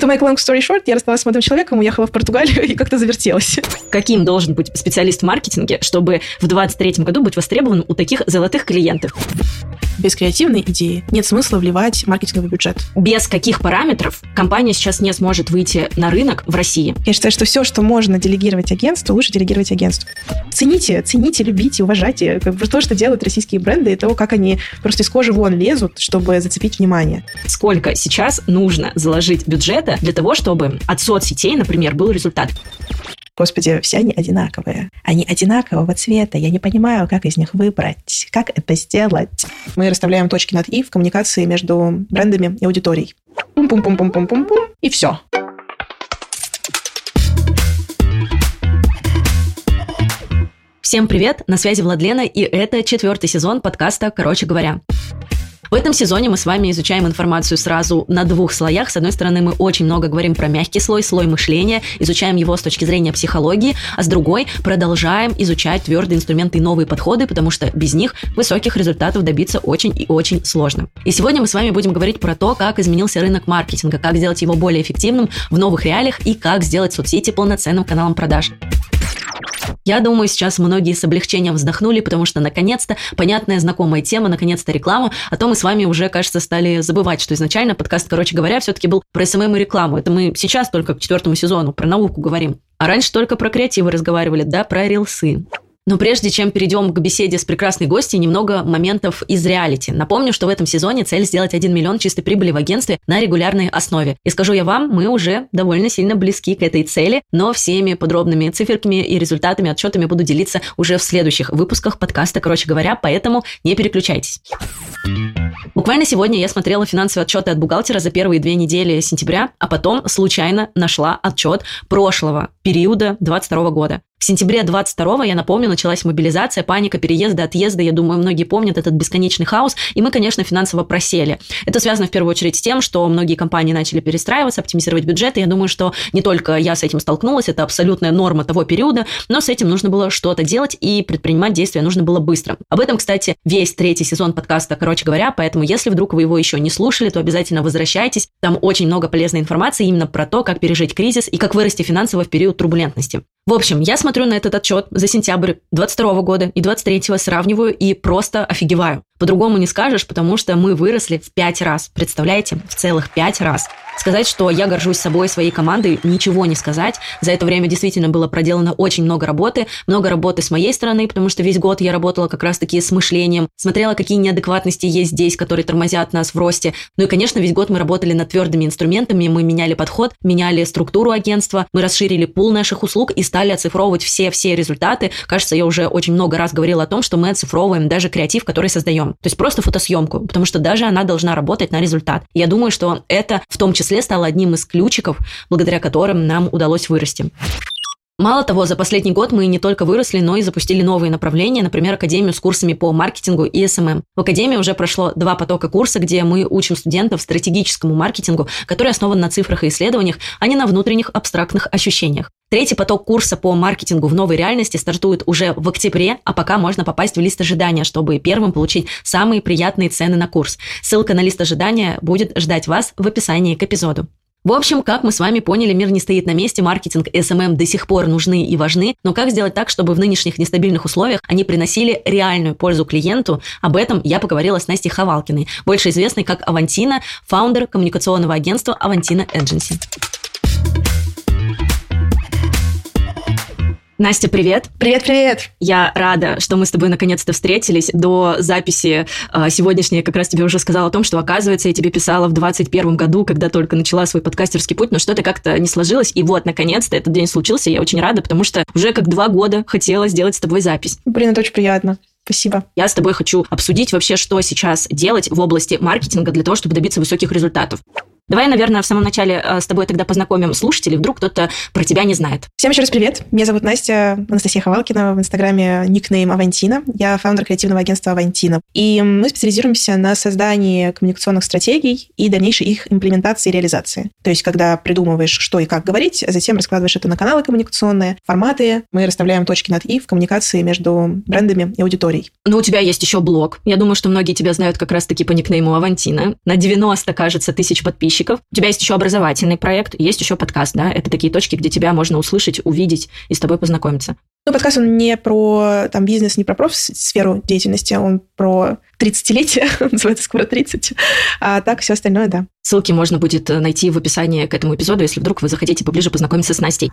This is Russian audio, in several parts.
To make long story short, я рассталась с молодым человеком, уехала в Португалию и как-то завертелась. Каким должен быть специалист в маркетинге, чтобы в 2023 году быть востребованным у таких золотых клиентов? Без креативной идеи нет смысла вливать маркетинговый бюджет. Без каких параметров компания сейчас не сможет выйти на рынок в России? Я считаю, что все, что можно делегировать агентству, лучше делегировать агентству. Цените, цените, любите, уважайте как бы то, что делают российские бренды, и то, как они просто из кожи вон лезут, чтобы зацепить внимание. Сколько сейчас нужно заложить бюджета для того, чтобы от соцсетей, например, был результат? Господи, все они одинаковые. Они одинакового цвета. Я не понимаю, как из них выбрать, как это сделать. Мы расставляем точки над «и» в коммуникации между брендами и аудиторией. Пум-пум-пум-пум-пум-пум, и все. Всем привет, на связи Владлена, и это четвертый сезон подкаста «Короче говоря». В этом сезоне мы с вами изучаем информацию сразу на двух слоях. С одной стороны, мы очень много говорим про мягкий слой, слой мышления, изучаем его с точки зрения психологии, а с другой продолжаем изучать твердые инструменты и новые подходы, потому что без них высоких результатов добиться очень и очень сложно. И сегодня мы с вами будем говорить про то, как изменился рынок маркетинга, как сделать его более эффективным в новых реалиях и как сделать соцсети полноценным каналом продаж. Я думаю, сейчас многие с облегчением вздохнули, потому что наконец-то понятная, знакомая тема, наконец-то реклама. А то мы с вами уже, кажется, стали забывать, что изначально подкаст, короче говоря, все-таки был про СММ и рекламу. Это мы сейчас только к четвертому сезону про науку говорим. А раньше только про креативы разговаривали, да, про рилсы. Но прежде чем перейдем к беседе с прекрасной гостьей, немного моментов из реалити. Напомню, что в этом сезоне цель сделать 1 миллион чистой прибыли в агентстве на регулярной основе. И скажу я вам, мы уже довольно сильно близки к этой цели, но всеми подробными циферками и результатами, отчетами буду делиться уже в следующих выпусках подкаста, короче говоря, поэтому не переключайтесь. Буквально сегодня я смотрела финансовые отчеты от бухгалтера за первые две недели сентября, а потом случайно нашла отчет прошлого периода 2022 года. В сентябре 22 я напомню, началась мобилизация, паника, переезды, отъезды. Я думаю, многие помнят этот бесконечный хаос. И мы, конечно, финансово просели. Это связано в первую очередь с тем, что многие компании начали перестраиваться, оптимизировать бюджеты. Я думаю, что не только я с этим столкнулась, это абсолютная норма того периода, но с этим нужно было что-то делать и предпринимать действия нужно было быстро. Об этом, кстати, весь третий сезон подкаста, короче говоря, поэтому если вдруг вы его еще не слушали, то обязательно возвращайтесь. Там очень много полезной информации именно про то, как пережить кризис и как вырасти финансово в период турбулентности. В общем, я смотрю на этот отчет за сентябрь 22 года и 23 сравниваю и просто офигеваю. По-другому не скажешь, потому что мы выросли в пять раз. Представляете? В целых пять раз. Сказать, что я горжусь собой, своей командой, ничего не сказать. За это время действительно было проделано очень много работы. Много работы с моей стороны, потому что весь год я работала как раз-таки с мышлением. Смотрела, какие неадекватности есть здесь, которые тормозят нас в росте. Ну и, конечно, весь год мы работали над твердыми инструментами. Мы меняли подход, меняли структуру агентства. Мы расширили пул наших услуг и стали оцифровывать все-все результаты. Кажется, я уже очень много раз говорила о том, что мы оцифровываем даже креатив, который создаем. То есть просто фотосъемку, потому что даже она должна работать на результат. Я думаю, что это в том числе стало одним из ключиков, благодаря которым нам удалось вырасти. Мало того, за последний год мы не только выросли, но и запустили новые направления, например, Академию с курсами по маркетингу и СММ. В Академии уже прошло два потока курса, где мы учим студентов стратегическому маркетингу, который основан на цифрах и исследованиях, а не на внутренних абстрактных ощущениях. Третий поток курса по маркетингу в новой реальности стартует уже в октябре, а пока можно попасть в лист ожидания, чтобы первым получить самые приятные цены на курс. Ссылка на лист ожидания будет ждать вас в описании к эпизоду. В общем, как мы с вами поняли, мир не стоит на месте, маркетинг и SMM до сих пор нужны и важны, но как сделать так, чтобы в нынешних нестабильных условиях они приносили реальную пользу клиенту? Об этом я поговорила с Настей Хавалкиной, больше известной как Авантина, фаундер коммуникационного агентства Авантина Agency. Настя, привет. Привет-привет. Я рада, что мы с тобой наконец-то встретились. До записи э, сегодняшней как раз тебе уже сказала о том, что, оказывается, я тебе писала в 21 году, когда только начала свой подкастерский путь, но что-то как-то не сложилось. И вот, наконец-то, этот день случился. Я очень рада, потому что уже как два года хотела сделать с тобой запись. Блин, это очень приятно. Спасибо. Я с тобой хочу обсудить вообще, что сейчас делать в области маркетинга для того, чтобы добиться высоких результатов. Давай, наверное, в самом начале э, с тобой тогда познакомим слушателей, вдруг кто-то про тебя не знает. Всем еще раз привет. Меня зовут Настя Анастасия Ховалкина, в инстаграме никнейм Авантина. Я фаундер креативного агентства Авантина. И мы специализируемся на создании коммуникационных стратегий и дальнейшей их имплементации и реализации. То есть, когда придумываешь, что и как говорить, а затем раскладываешь это на каналы коммуникационные, форматы, мы расставляем точки над «и» в коммуникации между брендами и аудиторией. Ну, у тебя есть еще блог. Я думаю, что многие тебя знают как раз-таки по никнейму Авантина. На 90, кажется, тысяч подписчиков подписчиков. У тебя есть еще образовательный проект, есть еще подкаст, да? Это такие точки, где тебя можно услышать, увидеть и с тобой познакомиться. Ну, подкаст, он не про там, бизнес, не про профсферу деятельности, он про 30-летие, называется скоро 30, а так все остальное, да. Ссылки можно будет найти в описании к этому эпизоду, если вдруг вы захотите поближе познакомиться с Настей.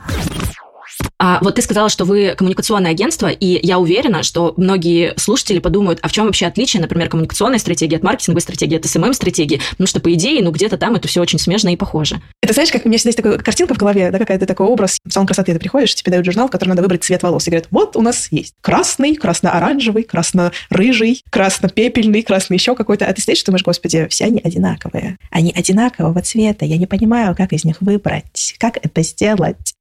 А вот ты сказала, что вы коммуникационное агентство, и я уверена, что многие слушатели подумают, а в чем вообще отличие, например, коммуникационной стратегии от маркетинговой стратегии, от СММ-стратегии, потому что, по идее, ну, где-то там это все очень смежно и похоже. Это знаешь, как у меня всегда есть такая картинка в голове, да, какая-то такой образ. В салон красоты ты приходишь, тебе дают журнал, в котором надо выбрать цвет волос, и говорят, вот у нас есть красный, красно-оранжевый, красно-рыжий, красно-пепельный, красный еще какой-то. А ты стоишь, думаешь, господи, все они одинаковые. Они одинакового цвета, я не понимаю, как из них выбрать, как это сделать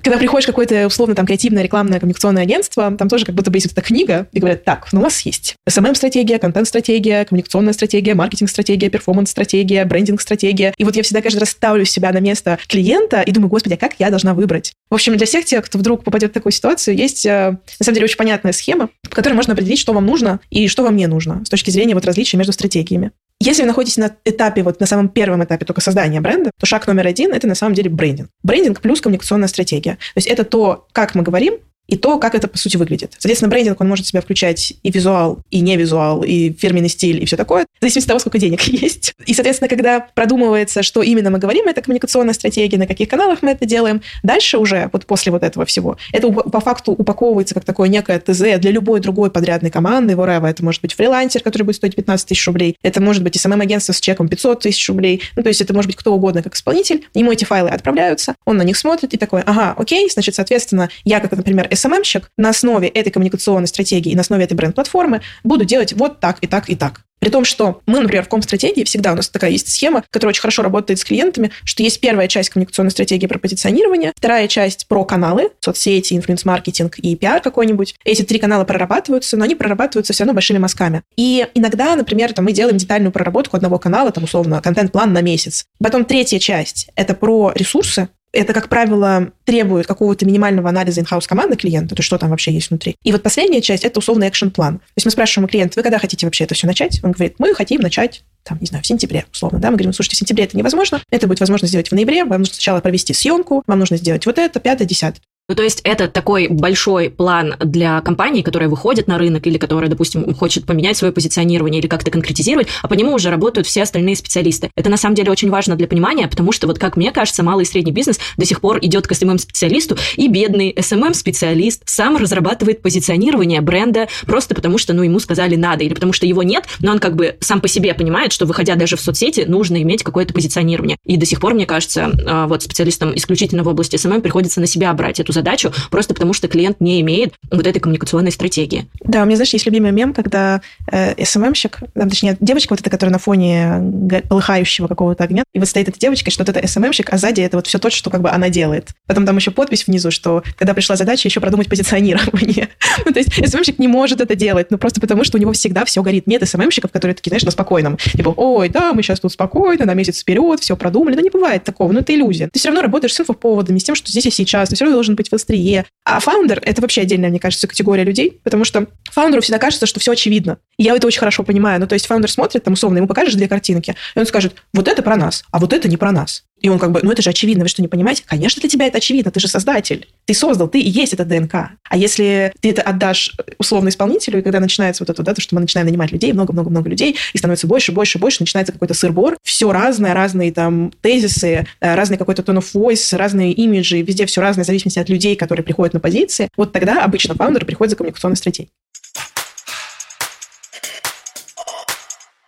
когда приходишь в какое-то условно там креативное рекламное коммуникационное агентство, там тоже как будто бы есть вот эта книга, и говорят, так, ну у вас есть SMM-стратегия, контент-стратегия, коммуникационная стратегия, маркетинг-стратегия, перформанс-стратегия, брендинг-стратегия. И вот я всегда каждый раз ставлю себя на место клиента и думаю, господи, а как я должна выбрать? В общем, для всех тех, кто вдруг попадет в такую ситуацию, есть, э, на самом деле, очень понятная схема, по которой можно определить, что вам нужно и что вам не нужно с точки зрения вот различия между стратегиями. Если вы находитесь на этапе, вот на самом первом этапе только создания бренда, то шаг номер один – это на самом деле брендинг. Брендинг плюс коммуникационная стратегия. То есть это то, как мы говорим, и то, как это, по сути, выглядит. Соответственно, брендинг, он может в себя включать и визуал, и не визуал, и фирменный стиль, и все такое, в зависимости от того, сколько денег есть. И, соответственно, когда продумывается, что именно мы говорим, это коммуникационная стратегия, на каких каналах мы это делаем, дальше уже, вот после вот этого всего, это по факту упаковывается как такое некое ТЗ для любой другой подрядной команды, whatever. Это может быть фрилансер, который будет стоить 15 тысяч рублей, это может быть СММ-агентство с чеком 500 тысяч рублей, ну, то есть это может быть кто угодно как исполнитель, ему эти файлы отправляются, он на них смотрит и такой, ага, окей, значит, соответственно, я как, например, СММщик, на основе этой коммуникационной стратегии и на основе этой бренд-платформы буду делать вот так и так и так. При том, что мы, например, в ком-стратегии всегда у нас такая есть схема, которая очень хорошо работает с клиентами, что есть первая часть коммуникационной стратегии про позиционирование, вторая часть про каналы, соцсети, инфлюенс-маркетинг и пиар какой-нибудь. Эти три канала прорабатываются, но они прорабатываются все равно большими мазками. И иногда, например, там, мы делаем детальную проработку одного канала, там, условно, контент-план на месяц. Потом третья часть – это про ресурсы, это, как правило, требует какого-то минимального анализа in-house команды клиента, то что там вообще есть внутри. И вот последняя часть – это условный action-план. То есть мы спрашиваем у клиента, вы когда хотите вообще это все начать? Он говорит, мы хотим начать там, не знаю, в сентябре, условно, да, мы говорим, слушайте, в сентябре это невозможно, это будет возможно сделать в ноябре, вам нужно сначала провести съемку, вам нужно сделать вот это, пятое, десятое. Ну, то есть это такой большой план для компании, которая выходит на рынок или которая, допустим, хочет поменять свое позиционирование или как-то конкретизировать, а по нему уже работают все остальные специалисты. Это на самом деле очень важно для понимания, потому что, вот как мне кажется, малый и средний бизнес до сих пор идет к SMM-специалисту, и бедный SMM-специалист сам разрабатывает позиционирование бренда просто потому, что, ну, ему сказали надо, или потому что его нет, но он как бы сам по себе понимает, что, выходя даже в соцсети, нужно иметь какое-то позиционирование. И до сих пор, мне кажется, а, вот специалистам исключительно в области SMM приходится на себя брать эту задачу, просто потому что клиент не имеет вот этой коммуникационной стратегии. Да, у меня, знаешь, есть любимый мем, когда э, СММщик, там, точнее, девочка вот эта, которая на фоне полыхающего какого-то огня, и вот стоит эта девочка, что вот это СММщик, а сзади это вот все то, что как бы она делает. Потом там еще подпись внизу, что когда пришла задача еще продумать позиционирование. ну, то есть СММщик не может это делать, ну, просто потому что у него всегда все горит. Нет СММщиков, которые такие, знаешь, на спокойном. Типа, ой, да, мы сейчас тут спокойно, на месяц вперед, все продумали. Да не бывает такого, ну, это иллюзия. Ты все равно работаешь с инфоповодами, с тем, что здесь и сейчас. Ты все равно должен быть в острие. А фаундер — это вообще отдельная, мне кажется, категория людей, потому что фаундеру всегда кажется, что все очевидно. Я это очень хорошо понимаю. Ну, то есть фаундер смотрит, там, условно, ему покажешь две картинки, и он скажет, вот это про нас, а вот это не про нас. И он как бы, ну это же очевидно, вы что, не понимаете? Конечно, для тебя это очевидно, ты же создатель. Ты создал, ты и есть это ДНК. А если ты это отдашь условно исполнителю, и когда начинается вот это, да, то, что мы начинаем нанимать людей, много-много-много людей, и становится больше, больше, больше, начинается какой-то сырбор, все разное, разные там тезисы, э, разный какой-то tone of voice, разные имиджи, везде все разное в зависимости от людей, которые приходят на позиции. Вот тогда обычно фаундер приходит за коммуникационной стратегией.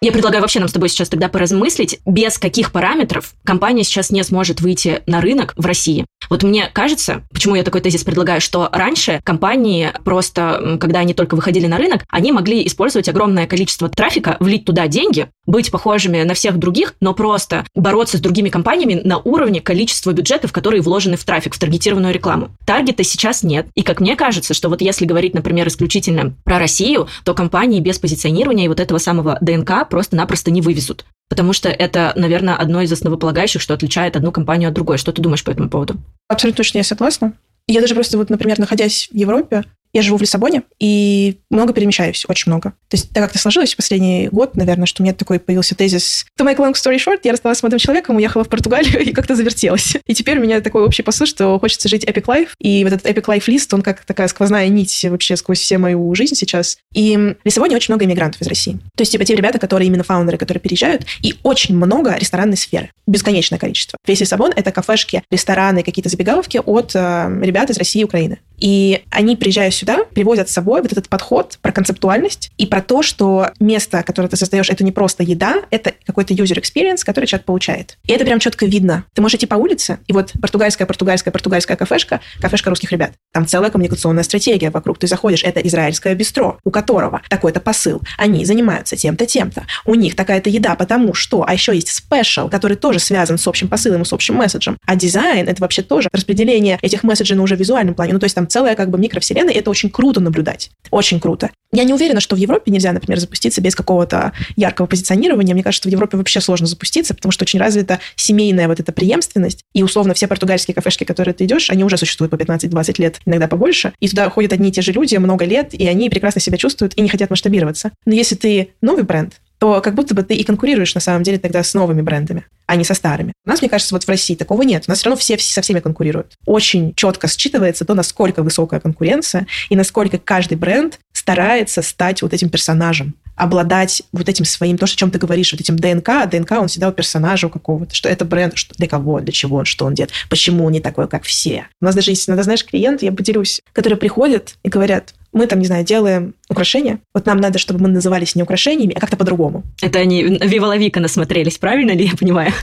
Я предлагаю вообще нам с тобой сейчас тогда поразмыслить, без каких параметров компания сейчас не сможет выйти на рынок в России. Вот мне кажется, почему я такой тезис предлагаю, что раньше компании просто, когда они только выходили на рынок, они могли использовать огромное количество трафика, влить туда деньги, быть похожими на всех других, но просто бороться с другими компаниями на уровне количества бюджетов, которые вложены в трафик, в таргетированную рекламу. Таргета сейчас нет. И как мне кажется, что вот если говорить, например, исключительно про Россию, то компании без позиционирования и вот этого самого ДНК просто-напросто не вывезут. Потому что это, наверное, одно из основополагающих, что отличает одну компанию от другой. Что ты думаешь по этому поводу? Абсолютно точно я согласна. Я даже просто вот, например, находясь в Европе, Я живу в Лиссабоне и много перемещаюсь, очень много. То есть так как-то сложилось в последний год, наверное, что у меня такой появился тезис To make long story short, я рассталась с молодым человеком, уехала в Португалию и как-то завертелась. И теперь у меня такой общий посыл, что хочется жить epic life. И вот этот epic life лист, он как такая сквозная нить вообще сквозь всю мою жизнь сейчас. И в Лиссабоне очень много иммигрантов из России. То есть типа те ребята, которые именно фаундеры, которые переезжают, и очень много ресторанной сферы. Бесконечное количество. Весь Лиссабон — это кафешки, рестораны, какие-то забегаловки от э, ребят из России и Украины. И они, приезжая сюда, привозят с собой вот этот подход про концептуальность и про то, что место, которое ты создаешь, это не просто еда, это какой-то user experience, который человек получает. И это прям четко видно. Ты можешь идти по улице, и вот португальская, португальская, португальская кафешка, кафешка русских ребят. Там целая коммуникационная стратегия вокруг. Ты заходишь, это израильское бистро, у которого такой-то посыл. Они занимаются тем-то, тем-то. У них такая-то еда, потому что... А еще есть спешл, который тоже связан с общим посылом и с общим месседжем. А дизайн — это вообще тоже распределение этих месседжей на уже визуальном плане. Ну, то есть там целая как бы микровселенная, и это очень круто наблюдать. Очень круто. Я не уверена, что в Европе нельзя, например, запуститься без какого-то яркого позиционирования. Мне кажется, что в Европе вообще сложно запуститься, потому что очень развита семейная вот эта преемственность. И условно все португальские кафешки, которые ты идешь, они уже существуют по 15-20 лет, иногда побольше. И туда ходят одни и те же люди много лет, и они прекрасно себя чувствуют и не хотят масштабироваться. Но если ты новый бренд, то как будто бы ты и конкурируешь на самом деле тогда с новыми брендами, а не со старыми. У нас, мне кажется, вот в России такого нет. У нас все равно все, все со всеми конкурируют. Очень четко считывается то, насколько высокая конкуренция и насколько каждый бренд старается стать вот этим персонажем обладать вот этим своим, то, о чем ты говоришь, вот этим ДНК, а ДНК, он всегда у персонажа у какого-то, что это бренд, что для кого, для чего, что он делает, почему он не такой, как все. У нас даже есть иногда, знаешь, клиенты, я поделюсь, которые приходят и говорят, мы там, не знаю, делаем украшения. Вот нам надо, чтобы мы назывались не украшениями, а как-то по-другому. Это они Вива Лавика насмотрелись, правильно ли я понимаю?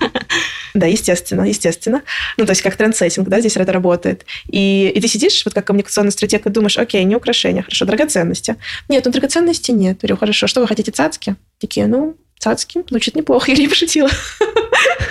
Да, естественно, естественно. Ну, то есть как трендсеттинг, да, здесь это работает. И, и ты сидишь, вот как коммуникационный стратег, и думаешь, окей, не украшения, хорошо, драгоценности. Нет, ну драгоценности нет. Говорю, хорошо, что вы хотите, цацки? Такие, ну, цацки, звучит неплохо, я не пошутила.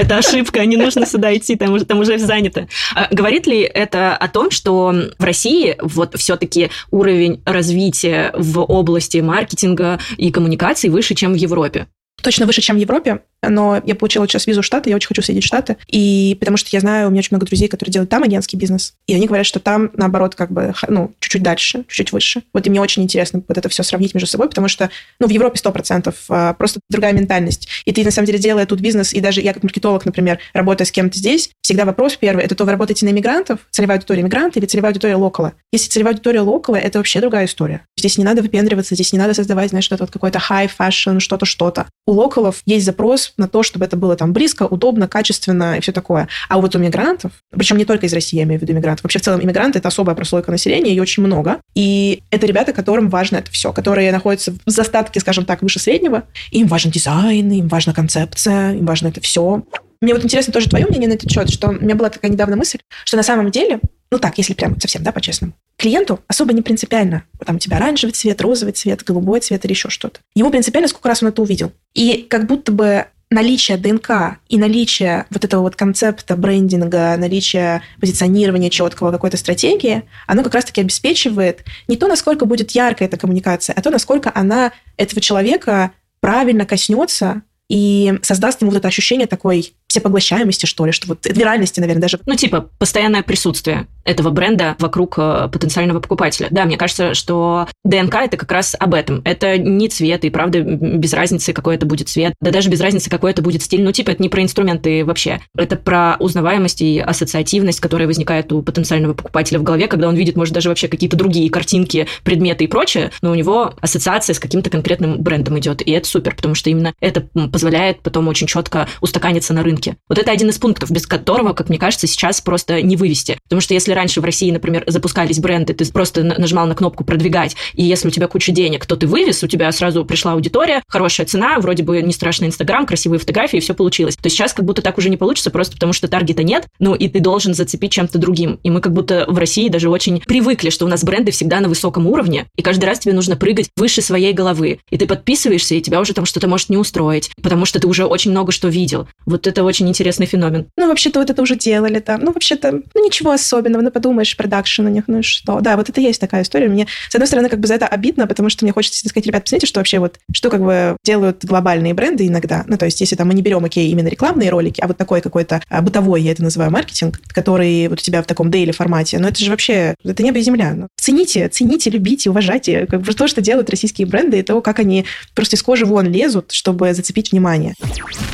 Это ошибка, не нужно сюда идти, там уже, там уже занято. А, говорит ли это о том, что в России вот все-таки уровень развития в области маркетинга и коммуникаций выше, чем в Европе? Точно выше, чем в Европе но я получила сейчас визу в Штаты, я очень хочу съездить в Штаты, и потому что я знаю, у меня очень много друзей, которые делают там агентский бизнес, и они говорят, что там, наоборот, как бы, ну, чуть-чуть дальше, чуть-чуть выше. Вот и мне очень интересно вот это все сравнить между собой, потому что, ну, в Европе 100%, а, просто другая ментальность. И ты, на самом деле, делая тут бизнес, и даже я как маркетолог, например, работая с кем-то здесь, всегда вопрос первый, это то вы работаете на иммигрантов, целевая аудитория иммигранта или целевая аудитория локала? Если целевая аудитория локала, это вообще другая история. Здесь не надо выпендриваться, здесь не надо создавать, знаешь, что-то вот какой-то high fashion, что-то, что-то. У локалов есть запрос на то, чтобы это было там близко, удобно, качественно и все такое. А вот у мигрантов, причем не только из России, я имею в виду мигрантов, вообще в целом иммигранты – это особая прослойка населения, и очень много. И это ребята, которым важно это все, которые находятся в застатке, скажем так, выше среднего. Им важен дизайн, им важна концепция, им важно это все. Мне вот интересно тоже твое мнение на этот счет, что у меня была такая недавно мысль, что на самом деле, ну так, если прям совсем, да, по-честному, клиенту особо не принципиально, там у тебя оранжевый цвет, розовый цвет, голубой цвет или еще что-то. Ему принципиально, сколько раз он это увидел. И как будто бы наличие ДНК и наличие вот этого вот концепта брендинга, наличие позиционирования четкого какой-то стратегии, оно как раз-таки обеспечивает не то, насколько будет яркая эта коммуникация, а то, насколько она этого человека правильно коснется и создаст ему вот это ощущение такой всепоглощаемости, что ли, что вот виральности, наверное, даже. Ну, типа, постоянное присутствие этого бренда вокруг э, потенциального покупателя. Да, мне кажется, что ДНК это как раз об этом. Это не цвет, и правда без разницы, какой это будет цвет, да даже без разницы, какой это будет стиль. Ну, типа, это не про инструменты вообще. Это про узнаваемость и ассоциативность, которая возникает у потенциального покупателя в голове, когда он видит, может, даже вообще какие-то другие картинки, предметы и прочее, но у него ассоциация с каким-то конкретным брендом идет. И это супер, потому что именно это позволяет потом очень четко устаканиться на рынке рынке. Вот это один из пунктов, без которого, как мне кажется, сейчас просто не вывести. Потому что если раньше в России, например, запускались бренды, ты просто нажимал на кнопку «продвигать», и если у тебя куча денег, то ты вывез, у тебя сразу пришла аудитория, хорошая цена, вроде бы не страшный Инстаграм, красивые фотографии, и все получилось. То сейчас как будто так уже не получится, просто потому что таргета нет, ну и ты должен зацепить чем-то другим. И мы как будто в России даже очень привыкли, что у нас бренды всегда на высоком уровне, и каждый раз тебе нужно прыгать выше своей головы. И ты подписываешься, и тебя уже там что-то может не устроить, потому что ты уже очень много что видел. Вот это очень интересный феномен. Ну, вообще-то вот это уже делали там. Ну, вообще-то, ну, ничего особенного. Ну, подумаешь, продакшн у них, ну и что. Да, вот это есть такая история. Мне, с одной стороны, как бы за это обидно, потому что мне хочется сказать, ребят, посмотрите, что вообще вот, что как бы делают глобальные бренды иногда. Ну, то есть, если там мы не берем, окей, именно рекламные ролики, а вот такой какой-то а, бытовой, я это называю, маркетинг, который вот у тебя в таком дейли формате, но это же вообще, это небо и земля. Ну, цените, цените, любите, уважайте как бы то, что делают российские бренды, и то, как они просто из кожи вон лезут, чтобы зацепить внимание.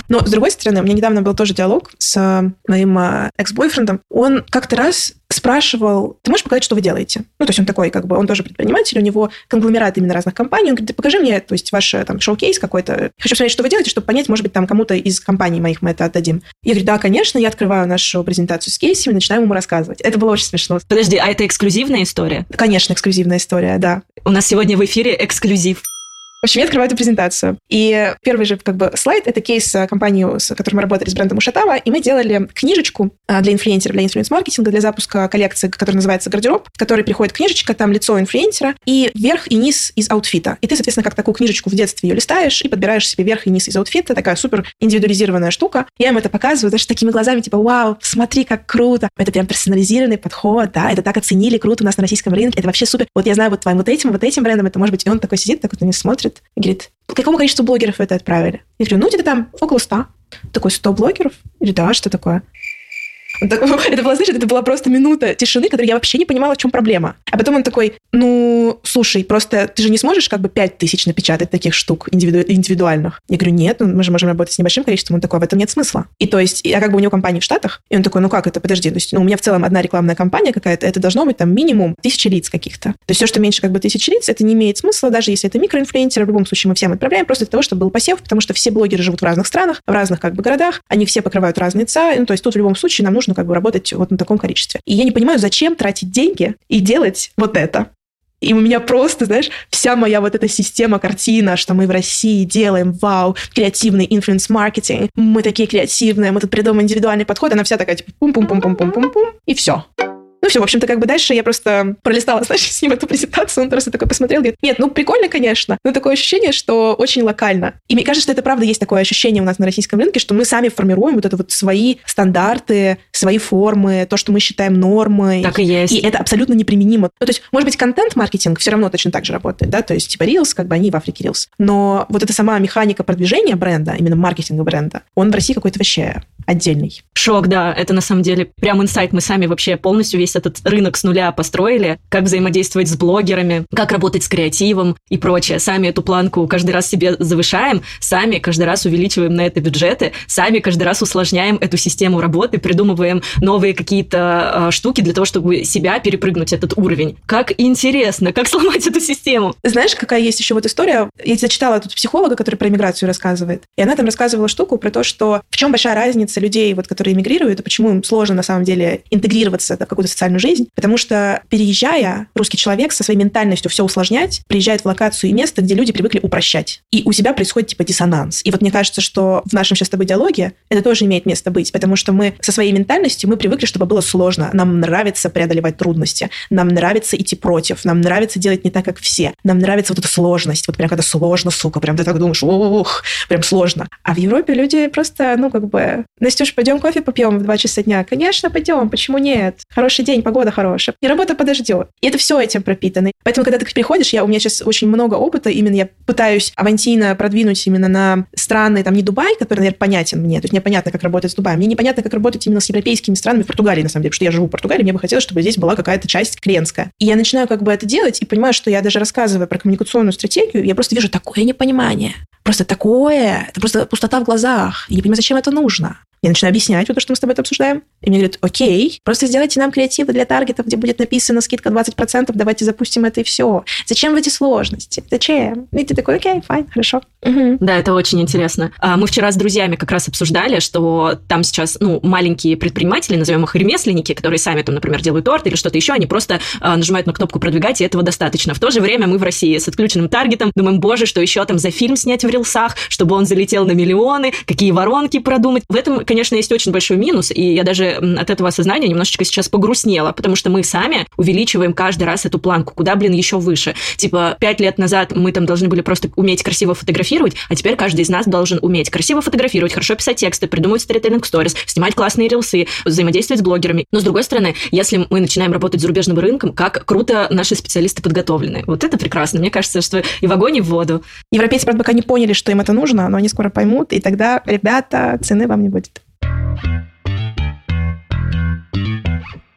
Но, с другой стороны, у меня недавно был тоже диалог с моим а, экс-бойфрендом. Он как-то раз спрашивал, ты можешь показать, что вы делаете? Ну, то есть он такой, как бы, он тоже предприниматель, у него конгломерат именно разных компаний. Он говорит, покажи мне, то есть ваш там шоу-кейс какой-то. Хочу посмотреть, что вы делаете, чтобы понять, может быть, там кому-то из компаний моих мы это отдадим. Я говорю, да, конечно, я открываю нашу презентацию с кейсами, начинаю ему рассказывать. Это было очень смешно. Подожди, а это эксклюзивная история? Конечно, эксклюзивная история, да. У нас сегодня в эфире эксклюзив. В общем, я открываю эту презентацию. И первый же как бы слайд — это кейс э, компании, с которой мы работали с брендом Ushatava, и мы делали книжечку э, для инфлюенсеров, для инфлюенс-маркетинга, для запуска коллекции, которая называется «Гардероб», в которой приходит книжечка, там лицо инфлюенсера, и верх и низ из outfit а. И ты, соответственно, как такую книжечку в детстве ее листаешь и подбираешь себе верх и низ из outfit а. Такая супер индивидуализированная штука. Я им это показываю, даже такими глазами, типа, вау, смотри, как круто. Это прям персонализированный подход, да, это так оценили, круто у нас на российском рынке, это вообще супер. Вот я знаю вот твоим вот этим, вот этим брендом, это может быть, и он такой сидит, так вот на смотрит и говорит, какому количеству блогеров вы это отправили? Я говорю, ну, где-то там около ста. Такой, 100 блогеров? Или да, что такое? Это была, знаешь, это была просто минута тишины, которой я вообще не понимала, в чем проблема. А потом он такой, ну, слушай, просто ты же не сможешь как бы 5 тысяч напечатать таких штук индивиду- индивидуальных? Я говорю, нет, ну, мы же можем работать с небольшим количеством. Он такой, в этом нет смысла. И то есть, я как бы у него компания в Штатах, и он такой, ну как это, подожди, то есть, ну, у меня в целом одна рекламная кампания какая-то, это должно быть там минимум тысячи лиц каких-то. То есть все, что меньше как бы тысячи лиц, это не имеет смысла, даже если это микроинфлюенсеры, в любом случае мы всем отправляем, просто для того, чтобы был посев, потому что все блогеры живут в разных странах, в разных как бы городах, они все покрывают разные ца, ну, то есть тут в любом случае нам нужно как бы работать вот на таком количестве. И я не понимаю, зачем тратить деньги и делать вот это. И у меня просто, знаешь, вся моя вот эта система, картина, что мы в России делаем, вау, креативный инфлюенс-маркетинг, мы такие креативные, мы тут придумаем индивидуальный подход, она вся такая, типа, пум-пум-пум-пум-пум-пум-пум, и все. Ну все, в общем-то, как бы дальше я просто пролистала, знаешь, с ним эту презентацию, он просто такой посмотрел, говорит, нет, ну прикольно, конечно, но такое ощущение, что очень локально. И мне кажется, что это правда есть такое ощущение у нас на российском рынке, что мы сами формируем вот это вот свои стандарты, свои формы, то, что мы считаем нормой. Так и есть. И это абсолютно неприменимо. Ну, то есть, может быть, контент-маркетинг все равно точно так же работает, да, то есть, типа, Reels, как бы они в Африке Reels. Но вот эта сама механика продвижения бренда, именно маркетинга бренда, он в России какой-то вообще отдельный. Шок, да, это на самом деле прям инсайт. Мы сами вообще полностью весь этот рынок с нуля построили, как взаимодействовать с блогерами, как работать с креативом и прочее. Сами эту планку каждый раз себе завышаем, сами каждый раз увеличиваем на это бюджеты, сами каждый раз усложняем эту систему работы, придумываем новые какие-то э, штуки для того, чтобы себя перепрыгнуть этот уровень. Как интересно, как сломать эту систему. Знаешь, какая есть еще вот история? Я зачитала тут психолога, который про миграцию рассказывает, и она там рассказывала штуку про то, что в чем большая разница людей, вот, которые эмигрируют, и почему им сложно на самом деле интегрироваться в какую-то социальную жизнь, потому что переезжая, русский человек со своей ментальностью все усложнять, приезжает в локацию и место, где люди привыкли упрощать. И у себя происходит типа диссонанс. И вот мне кажется, что в нашем сейчас с тобой диалоге это тоже имеет место быть, потому что мы со своей ментальностью мы привыкли, чтобы было сложно. Нам нравится преодолевать трудности, нам нравится идти против, нам нравится делать не так, как все, нам нравится вот эта сложность, вот прям когда сложно, сука, прям ты так думаешь, ух, прям сложно. А в Европе люди просто, ну, как бы, Настюш, пойдем кофе попьем в 2 часа дня? Конечно, пойдем, почему нет? Хороший день, погода хорошая. И работа подождет. И это все этим пропитано. Поэтому, когда ты приходишь, я, у меня сейчас очень много опыта, именно я пытаюсь авантийно продвинуть именно на страны, там, не Дубай, который, наверное, понятен мне, то есть мне понятно, как работать с Дубаем, мне непонятно, как работать именно с европейскими странами в Португалии, на самом деле, потому что я живу в Португалии, мне бы хотелось, чтобы здесь была какая-то часть клиентская. И я начинаю как бы это делать и понимаю, что я даже рассказывая про коммуникационную стратегию, я просто вижу такое непонимание. Просто такое, это просто пустота в глазах. Я не понимаю, зачем это нужно. Я начинаю объяснять вот то, что мы с тобой это обсуждаем. И мне говорят, окей, просто сделайте нам креативы для таргетов, где будет написано скидка 20%, давайте запустим это и все. Зачем в эти сложности? Зачем? И ты такой, окей, fine, хорошо. Угу. Да, это очень интересно. А, мы вчера с друзьями как раз обсуждали, что там сейчас, ну, маленькие предприниматели, назовем их ремесленники, которые сами там, например, делают торт или что-то еще, они просто а, нажимают на кнопку продвигать, и этого достаточно. В то же время мы в России с отключенным таргетом думаем, боже, что еще там за фильм снять в рилсах, чтобы он залетел на миллионы, какие воронки продумать. В этом конечно, есть очень большой минус, и я даже от этого осознания немножечко сейчас погрустнела, потому что мы сами увеличиваем каждый раз эту планку, куда, блин, еще выше. Типа, пять лет назад мы там должны были просто уметь красиво фотографировать, а теперь каждый из нас должен уметь красиво фотографировать, хорошо писать тексты, придумывать сторителлинг сторис, снимать классные рилсы, взаимодействовать с блогерами. Но, с другой стороны, если мы начинаем работать с зарубежным рынком, как круто наши специалисты подготовлены. Вот это прекрасно. Мне кажется, что и в огонь, и в воду. Европейцы, правда, пока не поняли, что им это нужно, но они скоро поймут, и тогда, ребята, цены вам не будет.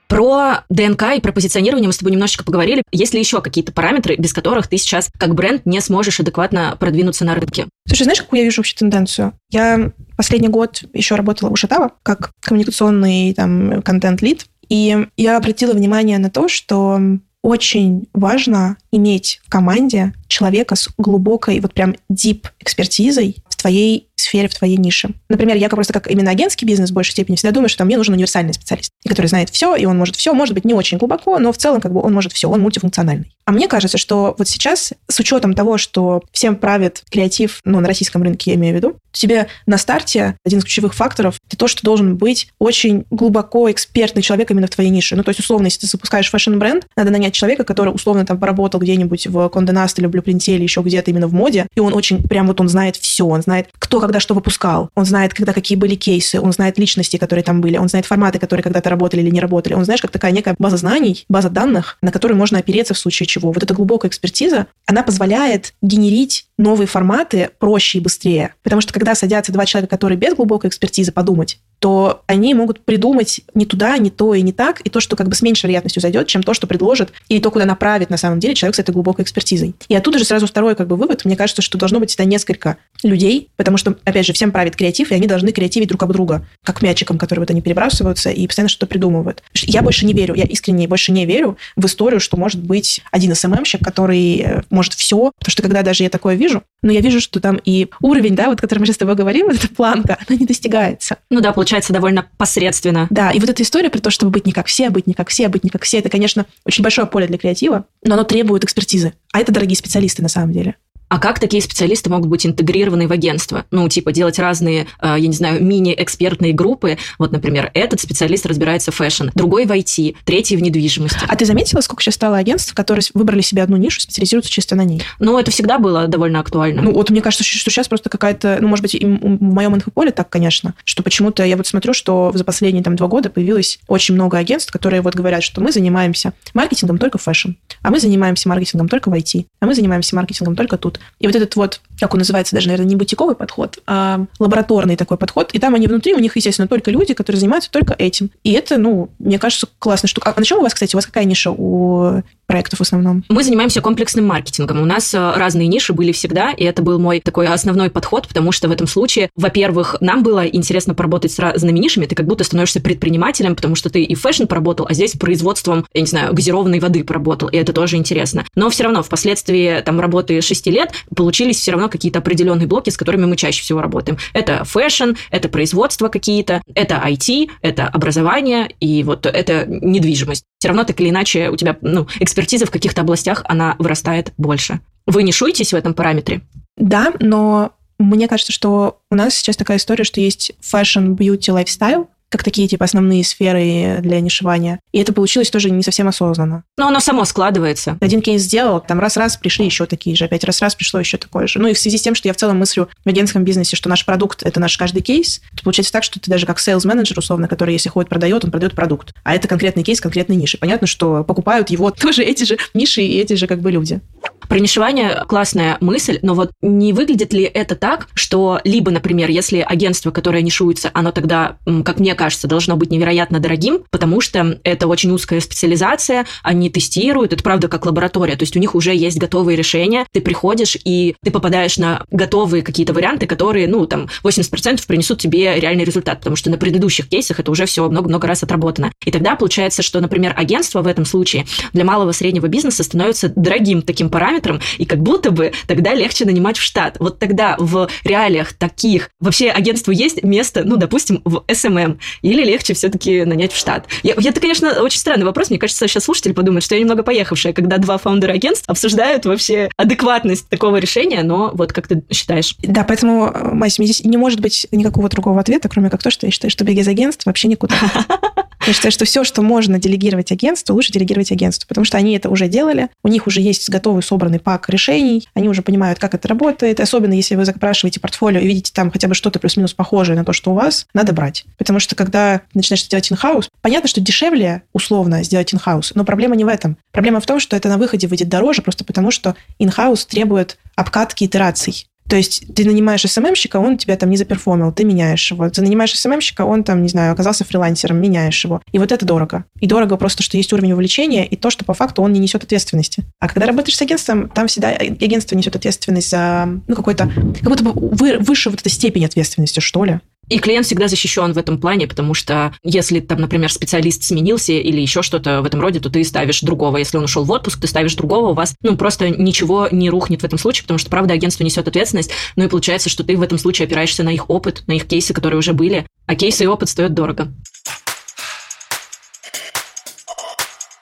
Про ДНК и про позиционирование мы с тобой немножечко поговорили. Есть ли еще какие-то параметры, без которых ты сейчас как бренд не сможешь адекватно продвинуться на рынке? Слушай, знаешь, какую я вижу вообще тенденцию? Я последний год еще работала у Шатава как коммуникационный там контент-лид, и я обратила внимание на то, что очень важно иметь в команде человека с глубокой, вот прям deep экспертизой в твоей сфере, в твоей нише. Например, я просто как именно агентский бизнес в большей степени всегда думаю, что там мне нужен универсальный специалист, который знает все, и он может все, может быть, не очень глубоко, но в целом как бы он может все, он мультифункциональный. А мне кажется, что вот сейчас, с учетом того, что всем правит креатив, ну, на российском рынке я имею в виду, тебе на старте один из ключевых факторов – это то, что должен быть очень глубоко экспертный человек именно в твоей нише. Ну, то есть, условно, если ты запускаешь fashion-бренд, надо нанять человека, который условно там поработал где-нибудь в Condé Nast или в Blueprint или еще где-то именно в моде, и он очень, прям вот он знает все, он знает, кто когда что выпускал, он знает, когда какие были кейсы, он знает личности, которые там были, он знает форматы, которые когда-то работали или не работали, он знаешь, как такая некая база знаний, база данных, на которую можно опереться в случае чего. Вот эта глубокая экспертиза, она позволяет генерить новые форматы проще и быстрее. Потому что когда садятся два человека, которые без глубокой экспертизы подумать, то они могут придумать не туда, не то и не так, и то, что как бы с меньшей вероятностью зайдет, чем то, что предложит, или то, куда направит на самом деле человек с этой глубокой экспертизой. И оттуда же сразу второй как бы вывод. Мне кажется, что должно быть это несколько людей, потому что, опять же, всем правит креатив, и они должны креативить друг об друга, как мячиком, который вот они перебрасываются и постоянно что-то придумывают. Я больше не верю, я искренне больше не верю в историю, что может быть один СММщик, который э, может все, потому что когда даже я такое вижу, но я вижу, что там и уровень, да, вот, который мы сейчас с тобой говорим, вот эта планка, она не достигается. Ну да, получается довольно посредственно. Да, и вот эта история про то, чтобы быть не как все, быть не как все, быть не как все, это, конечно, очень большое поле для креатива, но оно требует экспертизы. А это дорогие специалисты на самом деле. А как такие специалисты могут быть интегрированы в агентство? Ну, типа делать разные, э, я не знаю, мини-экспертные группы. Вот, например, этот специалист разбирается в fashion, другой в IT, третий в недвижимости. А ты заметила, сколько сейчас стало агентств, которые выбрали себе одну нишу, специализируются чисто на ней? Ну, это всегда было довольно актуально. Ну, вот мне кажется, что сейчас просто какая-то, ну, может быть, в моем инфополе так, конечно, что почему-то я вот смотрю, что за последние там два года появилось очень много агентств, которые вот говорят, что мы занимаемся маркетингом только в fashion, а мы занимаемся маркетингом только в IT, а мы занимаемся маркетингом только тут. И вот этот вот как он называется, даже, наверное, не бутиковый подход, а лабораторный такой подход. И там они внутри, у них, естественно, только люди, которые занимаются только этим. И это, ну, мне кажется, классная штука. А на чем у вас, кстати, у вас какая ниша у проектов в основном? Мы занимаемся комплексным маркетингом. У нас э, разные ниши были всегда, и это был мой такой основной подход, потому что в этом случае, во-первых, нам было интересно поработать с разными нишами, ты как будто становишься предпринимателем, потому что ты и fashion поработал, а здесь производством, я не знаю, газированной воды поработал, и это тоже интересно. Но все равно, впоследствии там работы 6 лет, получились все равно какие-то определенные блоки, с которыми мы чаще всего работаем. Это fashion, это производство какие-то, это IT, это образование, и вот это недвижимость. Все равно так или иначе у тебя, ну, экспертиза в каких-то областях, она вырастает больше. Вы нишуетесь в этом параметре? Да, но мне кажется, что у нас сейчас такая история, что есть fashion, beauty, lifestyle, как такие типа основные сферы для нишевания. И это получилось тоже не совсем осознанно. Но оно само складывается. Один кейс сделал, там раз-раз пришли еще такие же, опять раз-раз пришло еще такое же. Ну и в связи с тем, что я в целом мыслю в агентском бизнесе, что наш продукт – это наш каждый кейс, то получается так, что ты даже как sales-менеджер, условно, который если ходит, продает, он продает продукт. А это конкретный кейс конкретной ниши. Понятно, что покупают его тоже эти же ниши и эти же как бы люди. Про нишевание классная мысль, но вот не выглядит ли это так, что либо, например, если агентство, которое нишуется, оно тогда, как мне кажется, должно быть невероятно дорогим, потому что это очень узкая специализация, они тестируют, это правда как лаборатория, то есть у них уже есть готовые решения, ты приходишь и ты попадаешь на готовые какие-то варианты, которые, ну, там, 80% принесут тебе реальный результат, потому что на предыдущих кейсах это уже все много-много раз отработано. И тогда получается, что, например, агентство в этом случае для малого среднего бизнеса становится дорогим таким параметром, и как будто бы тогда легче нанимать в штат. Вот тогда в реалиях таких вообще агентству есть место, ну, допустим, в SMM. Или легче все-таки нанять в штат? Я, это, конечно, очень странный вопрос. Мне кажется, сейчас слушатель подумает, что я немного поехавшая, когда два фаундера агентств обсуждают вообще адекватность такого решения, но вот как ты считаешь? Да, поэтому, Мась, здесь не может быть никакого другого ответа, кроме как то, что я считаю, что без агентств вообще никуда. Я считаю, что все, что можно делегировать агентству, лучше делегировать агентству, потому что они это уже делали, у них уже есть готовый собранный pack решений, они уже понимают, как это работает, особенно если вы запрашиваете портфолио и видите там хотя бы что-то плюс-минус похожее на то, что у вас, надо брать. Потому что когда начинаешь делать in-house, понятно, что дешевле условно сделать in-house, но проблема не в этом. Проблема в том, что это на выходе выйдет дороже, просто потому что in-house требует обкатки итераций. То есть ты нанимаешь СММщика, он тебя там не заперформил, ты меняешь его. Ты нанимаешь СММщика, он там, не знаю, оказался фрилансером, меняешь его. И вот это дорого. И дорого просто, что есть уровень вовлечения и то, что по факту он не несет ответственности. А когда работаешь с агентством, там всегда агентство несет ответственность за, ну, какой-то, как будто бы выше вот этой степени ответственности, что ли. И клиент всегда защищен в этом плане, потому что если там, например, специалист сменился или еще что-то в этом роде, то ты ставишь другого. Если он ушел в отпуск, ты ставишь другого, у вас, ну, просто ничего не рухнет в этом случае, потому что, правда, агентство несет ответственность, ну и получается, что ты в этом случае опираешься на их опыт, на их кейсы, которые уже были, а кейсы и опыт стоят дорого.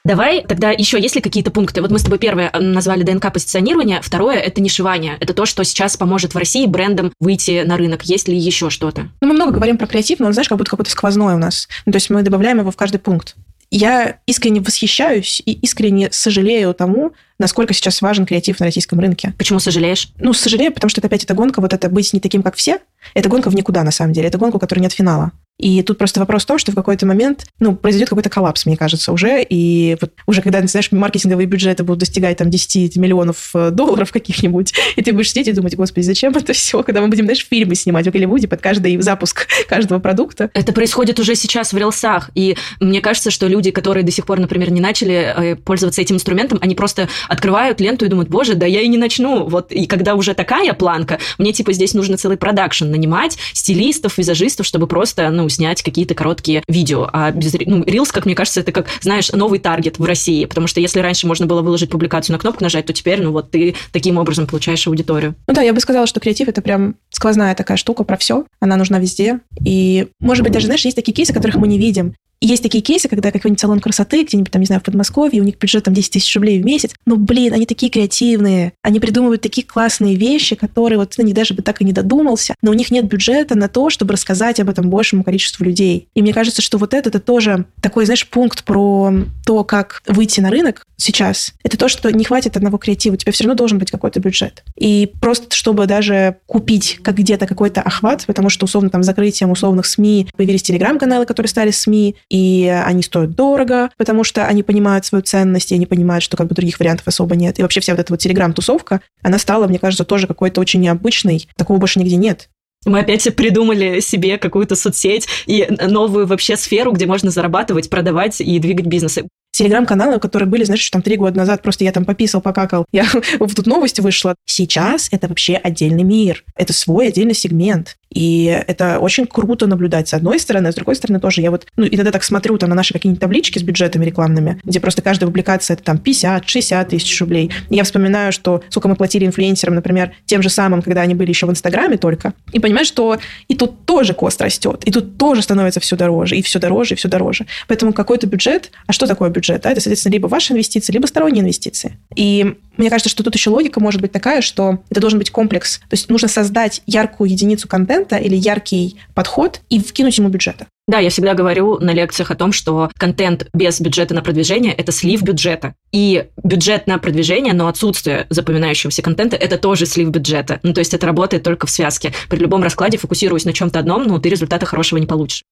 Давай тогда еще, есть ли какие-то пункты? Вот мы с тобой первое назвали ДНК позиционирования, второе – это нишевание. Это то, что сейчас поможет в России брендам выйти на рынок. Есть ли еще что-то? Ну, мы много говорим про креатив, но, знаешь, как будто какой-то сквозной у нас. Ну, то есть мы добавляем его в каждый пункт. Я искренне восхищаюсь и искренне сожалею тому, насколько сейчас важен креатив на российском рынке. Почему сожалеешь? Ну, сожалею, потому что это опять эта гонка, вот это быть не таким, как все, это гонка в никуда, на самом деле. Это гонка, у которой нет финала. И тут просто вопрос в том, что в какой-то момент, ну, произойдет какой-то коллапс, мне кажется, уже. И вот уже когда, знаешь, маркетинговые бюджеты будут достигать там 10 миллионов э, долларов каких-нибудь, и ты будешь сидеть и думать, господи, зачем это все, когда мы будем, знаешь, фильмы снимать в Голливуде под каждый запуск каждого продукта. Это происходит уже сейчас в релсах. И мне кажется, что люди, которые до сих пор, например, не начали э, пользоваться этим инструментом, они просто открывают ленту и думают, боже, да я и не начну. Вот, и когда уже такая планка, мне типа здесь нужно целый продакшн нанимать, стилистов, визажистов, чтобы просто, ну, снять какие-то короткие видео. А без, ну, Reels, как мне кажется, это как, знаешь, новый таргет в России, потому что если раньше можно было выложить публикацию на кнопку нажать, то теперь, ну, вот ты таким образом получаешь аудиторию. Ну да, я бы сказала, что креатив – это прям сквозная такая штука про все. Она нужна везде. И, может быть, даже, знаешь, есть такие кейсы, которых мы не видим. Есть такие кейсы, когда какой-нибудь салон красоты где-нибудь там, не знаю, в Подмосковье, у них бюджет там 10 тысяч рублей в месяц. Но, блин, они такие креативные. Они придумывают такие классные вещи, которые вот на них даже бы так и не додумался. Но у них нет бюджета на то, чтобы рассказать об этом большему количеству людей. И мне кажется, что вот это, это тоже такой, знаешь, пункт про то, как выйти на рынок сейчас. Это то, что не хватит одного креатива. У тебя все равно должен быть какой-то бюджет. И просто, чтобы даже купить как где-то какой-то охват, потому что, условно, там, закрытием условных СМИ появились телеграм-каналы, которые стали СМИ, и они стоят дорого, потому что они понимают свою ценность, и они понимают, что как бы других вариантов особо нет. И вообще вся вот эта вот телеграм-тусовка, она стала, мне кажется, тоже какой-то очень необычной. Такого больше нигде нет. Мы опять придумали себе какую-то соцсеть и новую вообще сферу, где можно зарабатывать, продавать и двигать бизнесы телеграм-каналы, которые были, знаешь, там три года назад, просто я там пописал, покакал, я тут новость вышла. Сейчас это вообще отдельный мир, это свой отдельный сегмент. И это очень круто наблюдать с одной стороны, а с другой стороны тоже. Я вот, ну, иногда так смотрю там на наши какие-нибудь таблички с бюджетами рекламными, где просто каждая публикация это там 50-60 тысяч рублей. И я вспоминаю, что сколько мы платили инфлюенсерам, например, тем же самым, когда они были еще в Инстаграме только, и понимаю, что и тут тоже кост растет, и тут тоже становится все дороже, и все дороже, и все дороже. Поэтому какой-то бюджет, а что такое бюджет? Да? Это, соответственно, либо ваши инвестиции, либо сторонние инвестиции. И мне кажется, что тут еще логика может быть такая, что это должен быть комплекс. То есть нужно создать яркую единицу контента или яркий подход и вкинуть ему бюджета. Да, я всегда говорю на лекциях о том, что контент без бюджета на продвижение – это слив бюджета. И бюджет на продвижение, но отсутствие запоминающегося контента – это тоже слив бюджета. Ну, то есть это работает только в связке. При любом раскладе, фокусируясь на чем-то одном, ну, ты результата хорошего не получишь.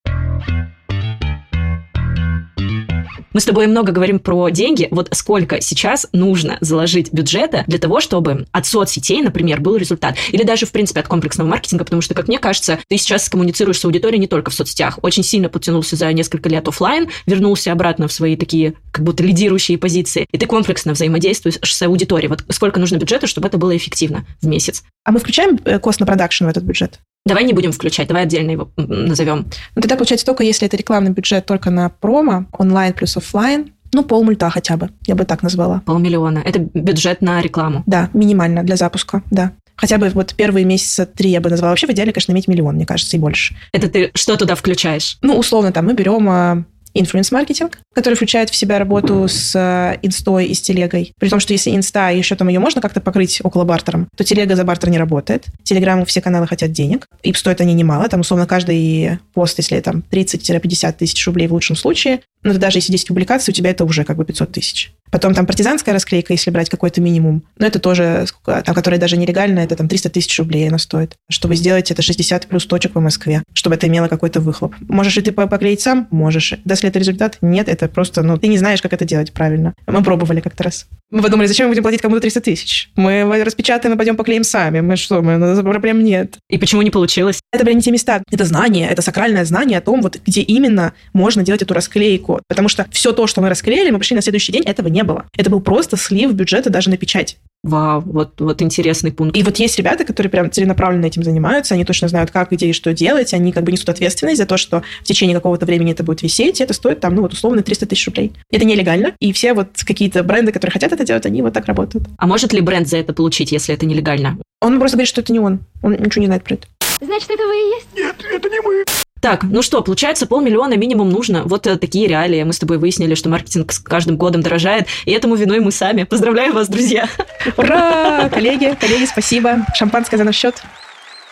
Мы с тобой много говорим про деньги. Вот сколько сейчас нужно заложить бюджета для того, чтобы от соцсетей, например, был результат? Или даже, в принципе, от комплексного маркетинга, потому что, как мне кажется, ты сейчас коммуницируешь с аудиторией не только в соцсетях. Очень сильно подтянулся за несколько лет офлайн, вернулся обратно в свои такие как будто лидирующие позиции, и ты комплексно взаимодействуешь с аудиторией. Вот сколько нужно бюджета, чтобы это было эффективно в месяц? А мы включаем э, кост на продакшн в этот бюджет? Давай не будем включать, давай отдельно его назовем. Ну, тогда получается только если это рекламный бюджет только на промо, онлайн плюс офлайн, Ну, полмульта хотя бы, я бы так назвала. Полмиллиона. Это бюджет на рекламу. Да, минимально для запуска, да. Хотя бы вот первые месяца три я бы назвала. Вообще в идеале, конечно, иметь миллион, мне кажется, и больше. Это ты что туда включаешь? Ну, условно, там мы берем а, influence-маркетинг, который включает в себя работу с э, инстой и с телегой. При том, что если инста, еще там ее можно как-то покрыть около бартером, то телега за бартер не работает. Телеграм, ну, все каналы хотят денег, и стоят они немало. Там, условно, каждый пост, если там 30-50 тысяч рублей в лучшем случае, ну, даже если 10 публикаций, у тебя это уже как бы 500 тысяч. Потом там партизанская расклейка, если брать какой-то минимум. Но это тоже, там, которая даже нелегальная, это там 300 тысяч рублей она стоит. Чтобы сделать это 60 плюс точек по Москве, чтобы это имело какой-то выхлоп. Можешь ли ты поклеить сам? Можешь. Даст ли это результат? Нет, это просто, ну, ты не знаешь, как это делать правильно. Мы пробовали как-то раз. Мы подумали, зачем мы будем платить кому-то 300 тысяч? Мы распечатаем и пойдем поклеим сами. Мы что, мы, ну, проблем нет. И почему не получилось? Это, блин, не те места. Это знание, это сакральное знание о том, вот где именно можно делать эту расклейку. Потому что все то, что мы расклеили, мы пришли на следующий день, этого не было. Это был просто слив бюджета даже на печать. Вау, вот, вот интересный пункт. И вот есть ребята, которые прям целенаправленно этим занимаются, они точно знают, как, где и что делать, они как бы несут ответственность за то, что в течение какого-то времени это будет висеть, и это стоит там, ну вот условно 300 тысяч рублей. Это нелегально, и все вот какие-то бренды, которые хотят это делать, они вот так работают. А может ли бренд за это получить, если это нелегально? Он просто говорит, что это не он, он ничего не знает про это. Значит, это вы и есть? Нет, это не мы. Так, ну что, получается, полмиллиона минимум нужно. Вот э, такие реалии. Мы с тобой выяснили, что маркетинг с каждым годом дорожает, и этому виной мы сами. Поздравляю вас, друзья! Ура! Коллеги, коллеги, спасибо. Шампанское за наш счет.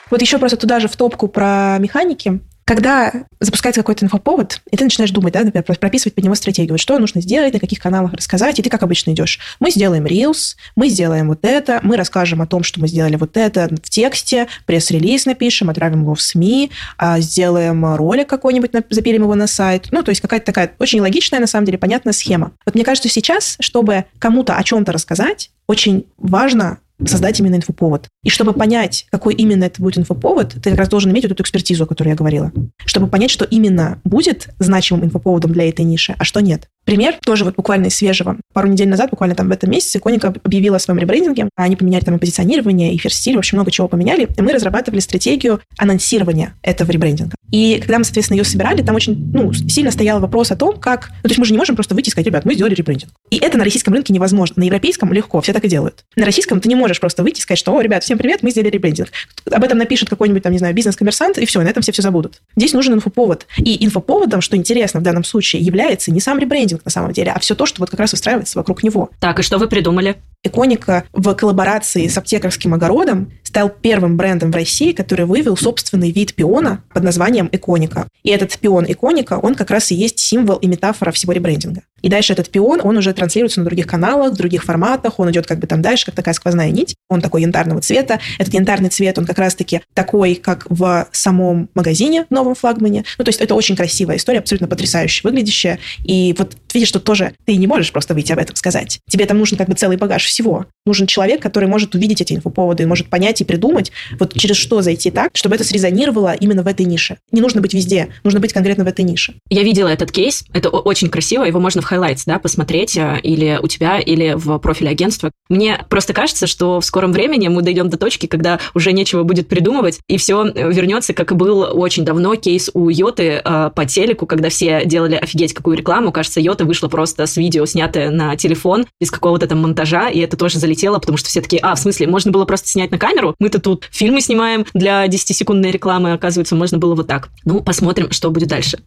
Вот еще просто туда же в топку про механики. Когда запускается какой-то инфоповод, и ты начинаешь думать, да, например, прописывать под него стратегию, вот что нужно сделать, на каких каналах рассказать, и ты, как обычно, идешь. Мы сделаем Reels, мы сделаем вот это, мы расскажем о том, что мы сделали вот это в тексте, пресс-релиз напишем, отправим его в СМИ, а, сделаем ролик какой-нибудь, запилим его на сайт. Ну, то есть какая-то такая очень логичная, на самом деле, понятная схема. Вот мне кажется, сейчас, чтобы кому-то о чем-то рассказать, очень важно создать именно инфоповод. И чтобы понять, какой именно это будет инфоповод, ты как раз должен иметь вот эту экспертизу, о которой я говорила. Чтобы понять, что именно будет значимым инфоповодом для этой ниши, а что нет. Пример тоже вот буквально из свежего. Пару недель назад, буквально там в этом месяце, Коника объявила о своем ребрендинге. Они поменяли там и позиционирование, и ферстиль, в общем, много чего поменяли. И мы разрабатывали стратегию анонсирования этого ребрендинга. И когда мы, соответственно, ее собирали, там очень ну, сильно стоял вопрос о том, как... Ну, то есть мы же не можем просто выйти и сказать, ребят, мы сделали ребрендинг. И это на российском рынке невозможно. На европейском легко, все так и делают. На российском ты не можешь просто выйти и сказать, что, о, ребят, всем привет, мы сделали ребрендинг. Об этом напишет какой-нибудь, там, не знаю, бизнес-коммерсант, и все, на этом все все забудут. Здесь нужен инфоповод. И инфоповодом, что интересно в данном случае, является не сам ребрендинг на самом деле, а все то, что вот как раз выстраивается вокруг него. Так, и что вы придумали? Иконика в коллаборации с аптекарским огородом стал первым брендом в России, который вывел собственный вид пиона под названием Иконика. И этот пион Иконика, он как раз и есть символ и метафора всего ребрендинга. И дальше этот пион, он уже транслируется на других каналах, в других форматах, он идет как бы там дальше, как такая сквозная нить. Он такой янтарного цвета. Этот янтарный цвет, он как раз-таки такой, как в самом магазине, новом флагмане. Ну, то есть это очень красивая история, абсолютно потрясающе выглядящая. И вот видишь, что тоже ты не можешь просто выйти об этом сказать. Тебе там нужен как бы целый багаж всего. Нужен человек, который может увидеть эти инфоповоды, может понять и придумать, вот через что зайти так, чтобы это срезонировало именно в этой нише. Не нужно быть везде, нужно быть конкретно в этой нише. Я видела этот кейс, это очень красиво, его можно в highlights, да, посмотреть э, или у тебя, или в профиле агентства. Мне просто кажется, что в скором времени мы дойдем до точки, когда уже нечего будет придумывать, и все вернется, как и был очень давно кейс у Йоты э, по телеку, когда все делали офигеть какую рекламу. Кажется, Йота вышла просто с видео, снятое на телефон, без какого-то там монтажа, и это тоже залетело, потому что все таки а, в смысле, можно было просто снять на камеру? Мы-то тут фильмы снимаем для 10-секундной рекламы, оказывается, можно было вот так. Ну, посмотрим, что будет дальше.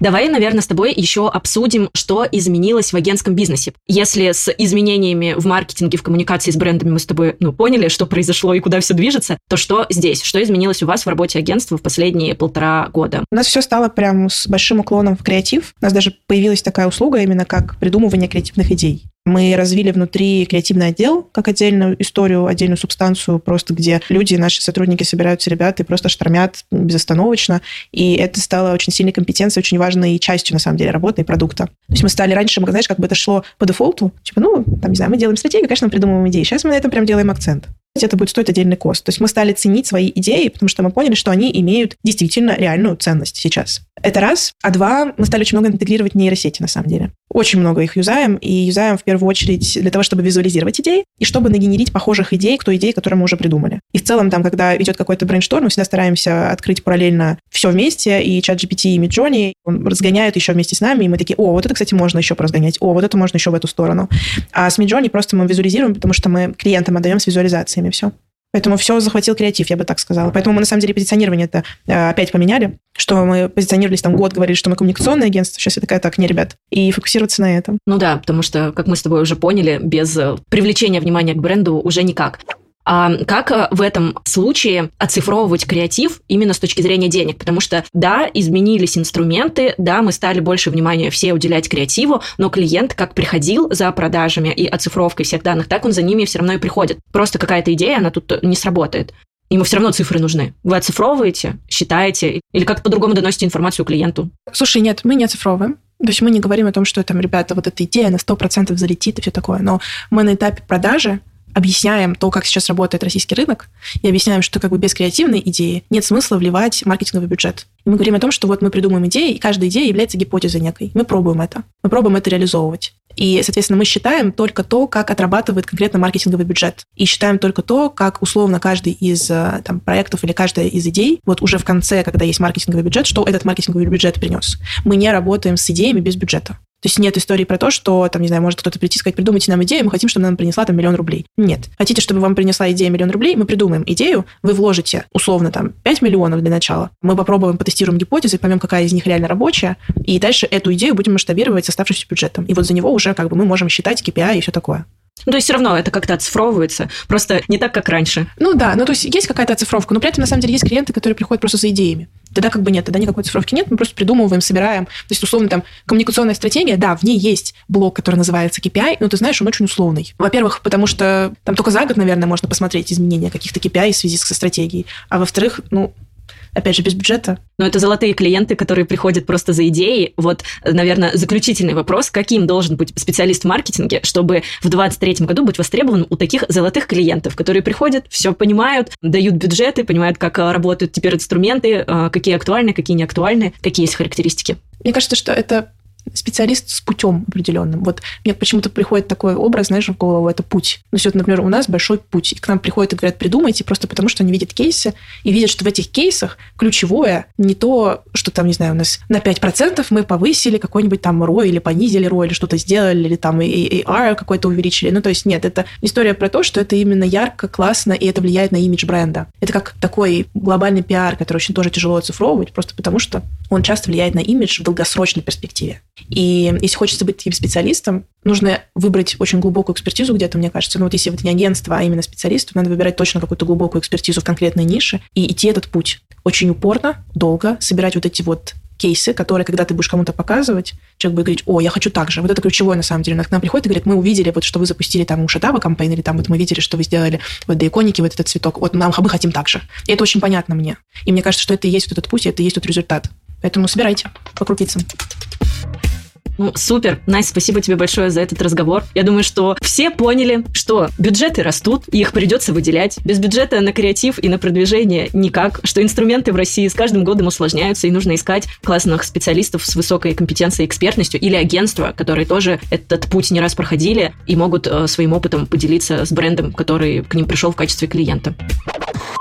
Давай, наверное, с тобой еще обсудим, что изменилось в агентском бизнесе. Если с изменениями в маркетинге, в коммуникации с брендами мы с тобой ну, поняли, что произошло и куда все движется, то что здесь? Что изменилось у вас в работе агентства в последние полтора года? У нас все стало прям с большим уклоном в креатив. У нас даже появилась такая услуга именно как придумывание креативных идей. Мы развили внутри креативный отдел, как отдельную историю, отдельную субстанцию, просто где люди, наши сотрудники собираются, ребята, и просто штормят безостановочно. И это стало очень сильной компетенцией, очень важной частью, на самом деле, работы и продукта. То есть мы стали раньше, мы, знаешь, как бы это шло по дефолту. Типа, ну, там, не знаю, мы делаем стратегию, конечно, мы придумываем идеи. Сейчас мы на этом прям делаем акцент это будет стоить отдельный cost. То есть мы стали ценить свои идеи, потому что мы поняли, что они имеют действительно реальную ценность сейчас. Это раз. А два, мы стали очень много интегрировать нейросети, на самом деле. очень много их юзаем, и юзаем в первую очередь для того, чтобы визуализировать идеи, и чтобы нагенерить похожих идей к той идее, которую мы уже придумали. И в целом, там, когда идет какой-то brainstorm, мы всегда стараемся открыть параллельно все вместе, и ChatGPT, и Midjourney, он разгоняет еще вместе с нами, и мы такие, о, вот это, кстати, можно еще поразгонять, о, вот это можно еще в эту сторону. А с Midjourney просто мы визуализируем, потому что мы клиентам отдаем с визуализациями все. Поэтому все захватил креатив, я бы так сказала. Поэтому мы, на самом деле, позиционирование это э, опять поменяли, что мы позиционировались там год, говорили, что мы коммуникационное агентство. Сейчас я такая, так, не, ребят. И фокусироваться на этом. Ну да, потому что, как мы с тобой уже поняли, без э, привлечения внимания к бренду уже никак. А как э, в этом случае оцифровывать креатив именно с точки зрения денег? Потому что, да, изменились инструменты, да, мы стали больше внимания все уделять креативу, но клиент как приходил за продажами и оцифровкой всех данных, так он за ними все равно и приходит. Просто какая-то идея, она тут не сработает. Ему все равно цифры нужны. Вы оцифровываете, считаете или как-то по-другому доносите информацию клиенту? Слушай, нет, мы не оцифровываем. То есть мы не говорим о том, что там, ребята, вот эта идея на 100% залетит и все такое. Но мы на этапе продажи объясняем то, как сейчас работает российский рынок, и объясняем, что как бы без креативной идеи нет смысла вливать маркетинговый бюджет. И мы говорим о том, что вот мы придумаем идеи, и каждая идея является гипотезой некой. Мы пробуем это. Мы пробуем это реализовывать. И, соответственно, мы считаем только то, как отрабатывает конкретно маркетинговый бюджет. И считаем только то, как условно каждый из э, там, проектов или каждая из идей, вот уже в конце, когда есть маркетинговый бюджет, что этот маркетинговый бюджет принес. Мы не работаем с идеями без бюджета. То есть нет истории про то, что, там, не знаю, может кто-то прийти и сказать, придумайте нам идею, мы хотим, чтобы нам принесла там миллион рублей. Нет. Хотите, чтобы вам принесла идея миллион рублей, мы придумаем идею, вы вложите условно там 5 миллионов для начала, мы попробуем, потестируем гипотезы, поймем, какая из них реально рабочая, и дальше эту идею будем масштабировать с оставшимся бюджетом. И вот за него уже как бы мы можем считать KPI и все такое. Ну, то есть все равно это как-то оцифровывается, просто не так, как раньше. Ну да, ну то есть есть какая-то оцифровка, но при этом на самом деле есть клиенты, которые приходят просто за идеями. Тогда как бы нет, тогда никакой цифровки нет, мы просто придумываем, собираем. То есть, условно, там, коммуникационная стратегия, да, в ней есть блок, который называется KPI, но ты знаешь, он очень условный. Во-первых, потому что там только за год, наверное, можно посмотреть изменения каких-то KPI в связи со стратегией. А во-вторых, ну, опять же, без бюджета. Но это золотые клиенты, которые приходят просто за идеей. Вот, наверное, заключительный вопрос, каким должен быть специалист в маркетинге, чтобы в 2023 году быть востребован у таких золотых клиентов, которые приходят, все понимают, дают бюджеты, понимают, как а, работают теперь инструменты, а, какие актуальны, какие не актуальны, какие есть характеристики. Мне кажется, что это специалист с путем определенным. Вот мне почему-то приходит такой образ, знаешь, в голову, это путь. Ну, вот, например, у нас большой путь. И к нам приходят и говорят, придумайте, просто потому что они видят кейсы и видят, что в этих кейсах ключевое не то, что там, не знаю, у нас на 5% мы повысили какой-нибудь там ROI или понизили ROI, или что-то сделали, или там AR какой-то увеличили. Ну, то есть нет, это история про то, что это именно ярко, классно, и это влияет на имидж бренда. Это как такой глобальный пиар, который очень тоже тяжело оцифровывать, просто потому что он часто влияет на имидж в долгосрочной перспективе. И если хочется быть таким специалистом, нужно выбрать очень глубокую экспертизу где-то, мне кажется. Ну вот если это не агентство, а именно специалист, то надо выбирать точно какую-то глубокую экспертизу в конкретной нише и идти этот путь. Очень упорно, долго, собирать вот эти вот кейсы, которые, когда ты будешь кому-то показывать, человек будет говорить, о, я хочу так же. Вот это ключевое, на самом деле. Он к нам приходит и говорит, мы увидели, вот, что вы запустили там у Шатава кампейн, или там вот мы видели, что вы сделали вот до иконики вот этот цветок. Вот нам, мы хотим так же. И это очень понятно мне. И мне кажется, что это и есть вот этот путь, и это и есть тот результат. Поэтому собирайте по крупицам. Ну, супер. Настя, спасибо тебе большое за этот разговор. Я думаю, что все поняли, что бюджеты растут, и их придется выделять. Без бюджета на креатив и на продвижение никак. Что инструменты в России с каждым годом усложняются, и нужно искать классных специалистов с высокой компетенцией и экспертностью или агентства, которые тоже этот путь не раз проходили и могут э, своим опытом поделиться с брендом, который к ним пришел в качестве клиента.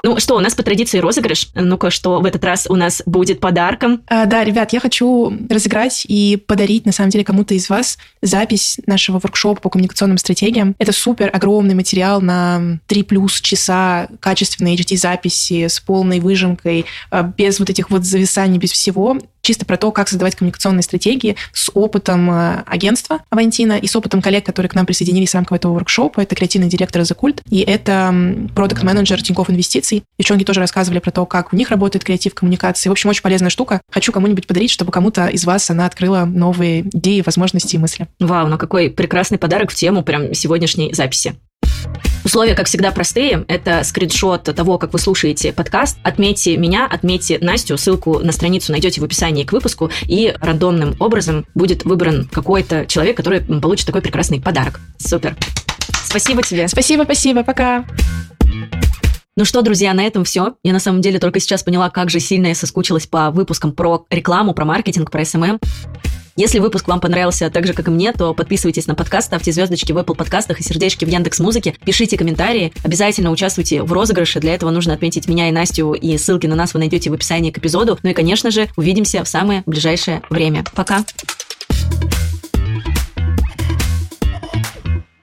Ну что, у нас по традиции розыгрыш. Ну-ка, что в этот раз у нас будет подарком? А, да, ребят, я хочу разыграть и подарить, на самом деле, кому-то из вас запись нашего воркшопа по коммуникационным стратегиям. Это супер огромный материал на 3 плюс часа качественной HD-записи с полной выжимкой, а, без вот этих вот зависаний, без всего чисто про то, как создавать коммуникационные стратегии с опытом э, агентства Авантина и с опытом коллег, которые к нам присоединились в рамках этого воркшопа. Это креативный директор The Cult и это продукт менеджер Тинькофф Инвестиций. Девчонки тоже рассказывали про то, как у них работает креатив коммуникации. В общем, очень полезная штука. Хочу кому-нибудь подарить, чтобы кому-то из вас она открыла новые идеи, возможности и мысли. Вау, ну какой прекрасный подарок в тему прям сегодняшней записи. Условия, как всегда, простые. Это скриншот того, как вы слушаете подкаст. Отметьте меня, отметьте Настю. Ссылку на страницу найдете в описании к выпуску. И рандомным образом будет выбран какой-то человек, который получит такой прекрасный подарок. Супер. Спасибо тебе. Спасибо, спасибо. Пока. Ну что, друзья, на этом все. Я на самом деле только сейчас поняла, как же сильно я соскучилась по выпускам про рекламу, про маркетинг, про СММ. Если выпуск вам понравился так же, как и мне, то подписывайтесь на подкаст, ставьте звездочки в Apple подкастах и сердечки в Яндекс Музыке, пишите комментарии, обязательно участвуйте в розыгрыше. Для этого нужно отметить меня и Настю, и ссылки на нас вы найдете в описании к эпизоду. Ну и, конечно же, увидимся в самое ближайшее время. Пока!